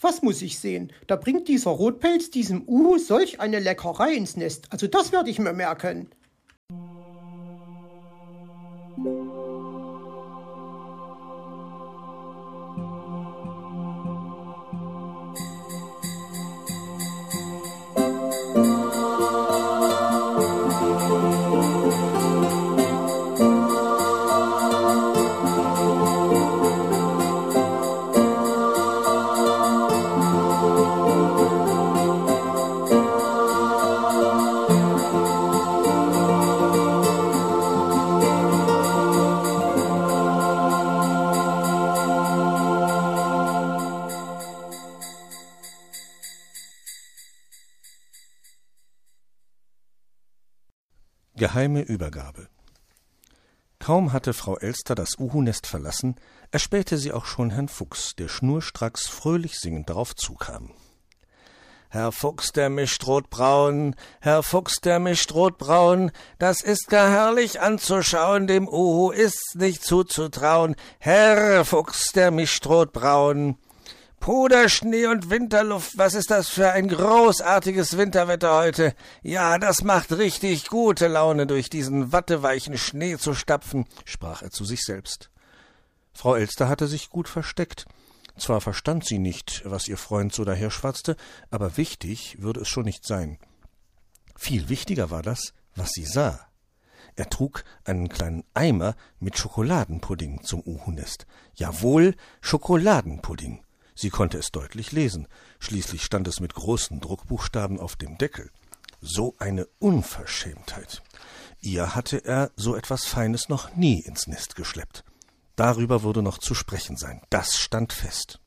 Was muss ich sehen? Da bringt dieser Rotpelz diesem Uhu solch eine Leckerei ins Nest. Also das werde ich mir merken. Geheime Übergabe Kaum hatte Frau Elster das Uhu-Nest verlassen, erspähte sie auch schon Herrn Fuchs, der schnurstracks fröhlich singend darauf zukam. Herr Fuchs, der mischt rotbraun, Herr Fuchs, der mischt rotbraun, das ist gar herrlich anzuschauen, dem Uhu ist's nicht zuzutrauen. Herr Fuchs, der mischt rotbraun. Puderschnee und Winterluft, was ist das für ein großartiges Winterwetter heute? Ja, das macht richtig gute Laune, durch diesen watteweichen Schnee zu stapfen, sprach er zu sich selbst. Frau Elster hatte sich gut versteckt. Zwar verstand sie nicht, was ihr Freund so daherschwatzte, aber wichtig würde es schon nicht sein. Viel wichtiger war das, was sie sah. Er trug einen kleinen Eimer mit Schokoladenpudding zum Uhunest. Jawohl, Schokoladenpudding. Sie konnte es deutlich lesen. Schließlich stand es mit großen Druckbuchstaben auf dem Deckel. So eine Unverschämtheit. Ihr hatte er so etwas Feines noch nie ins Nest geschleppt. Darüber würde noch zu sprechen sein. Das stand fest.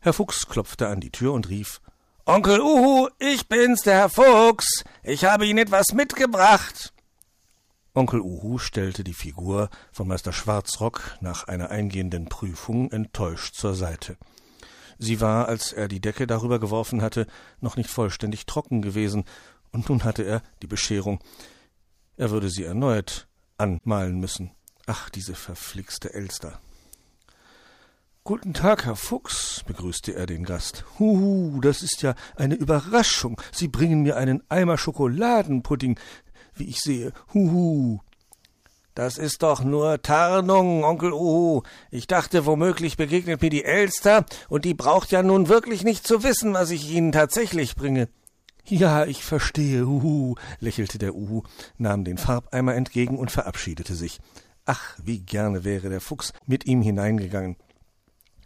Herr Fuchs klopfte an die Tür und rief Onkel Uhu, ich bin's, der Herr Fuchs. Ich habe Ihnen etwas mitgebracht. Onkel Uhu stellte die Figur von Meister Schwarzrock nach einer eingehenden Prüfung enttäuscht zur Seite. Sie war, als er die Decke darüber geworfen hatte, noch nicht vollständig trocken gewesen, und nun hatte er die Bescherung. Er würde sie erneut anmalen müssen. Ach, diese verflixte Elster. Guten Tag, Herr Fuchs, begrüßte er den Gast. Huhu, das ist ja eine Überraschung. Sie bringen mir einen Eimer Schokoladenpudding wie ich sehe. Huhu. Das ist doch nur Tarnung, Onkel Uhu. Ich dachte, womöglich begegnet mir die Elster, und die braucht ja nun wirklich nicht zu wissen, was ich Ihnen tatsächlich bringe. Ja, ich verstehe, Uhu, lächelte der Uhu, nahm den Farbeimer entgegen und verabschiedete sich. Ach, wie gerne wäre der Fuchs mit ihm hineingegangen.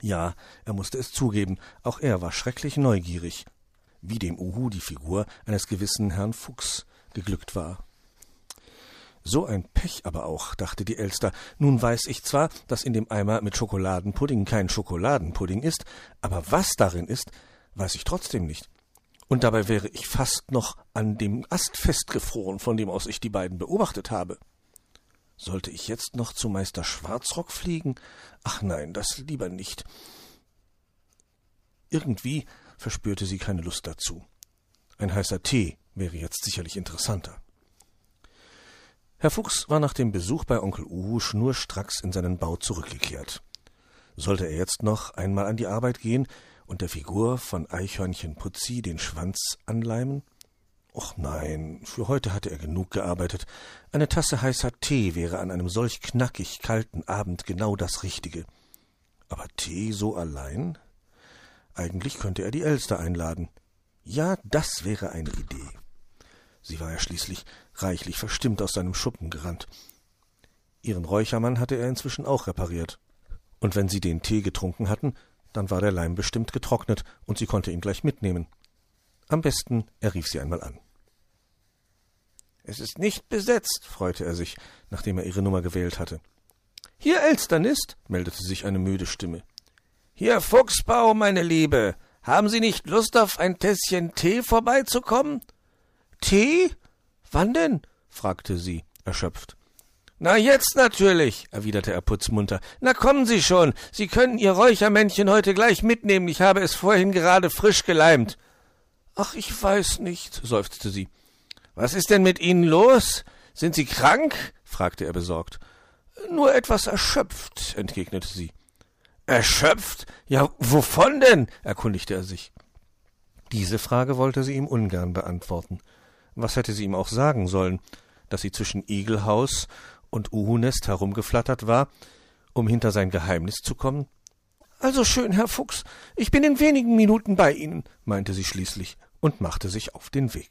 Ja, er musste es zugeben, auch er war schrecklich neugierig, wie dem Uhu die Figur eines gewissen Herrn Fuchs geglückt war. So ein Pech aber auch, dachte die Elster. Nun weiß ich zwar, dass in dem Eimer mit Schokoladenpudding kein Schokoladenpudding ist, aber was darin ist, weiß ich trotzdem nicht. Und dabei wäre ich fast noch an dem Ast festgefroren, von dem aus ich die beiden beobachtet habe. Sollte ich jetzt noch zu Meister Schwarzrock fliegen? Ach nein, das lieber nicht. Irgendwie verspürte sie keine Lust dazu. Ein heißer Tee wäre jetzt sicherlich interessanter. Herr Fuchs war nach dem Besuch bei Onkel Uhu schnurstracks in seinen Bau zurückgekehrt. Sollte er jetzt noch einmal an die Arbeit gehen und der Figur von Eichhörnchen Putzi den Schwanz anleimen? Och nein, für heute hatte er genug gearbeitet. Eine Tasse heißer Tee wäre an einem solch knackig kalten Abend genau das Richtige. Aber Tee so allein? Eigentlich könnte er die Elster einladen. Ja, das wäre eine Idee. Sie war ja schließlich reichlich verstimmt aus seinem Schuppen gerannt. Ihren Räuchermann hatte er inzwischen auch repariert. Und wenn sie den Tee getrunken hatten, dann war der Leim bestimmt getrocknet und sie konnte ihn gleich mitnehmen. Am besten, er rief sie einmal an. Es ist nicht besetzt, freute er sich, nachdem er ihre Nummer gewählt hatte. Hier Elsternist, meldete sich eine müde Stimme. Hier Fuchsbau, meine Liebe. Haben Sie nicht Lust, auf ein Tässchen Tee vorbeizukommen? Tee? Wann denn? fragte sie, erschöpft. Na jetzt natürlich, erwiderte er putzmunter. Na kommen Sie schon. Sie können Ihr Räuchermännchen heute gleich mitnehmen. Ich habe es vorhin gerade frisch geleimt. Ach, ich weiß nicht, seufzte sie. Was ist denn mit Ihnen los? Sind Sie krank? fragte er besorgt. Nur etwas erschöpft, entgegnete sie. Erschöpft? Ja, wovon denn? erkundigte er sich. Diese Frage wollte sie ihm ungern beantworten. Was hätte sie ihm auch sagen sollen? Dass sie zwischen Igelhaus und Uhunest herumgeflattert war, um hinter sein Geheimnis zu kommen? Also schön, Herr Fuchs, ich bin in wenigen Minuten bei Ihnen, meinte sie schließlich und machte sich auf den Weg.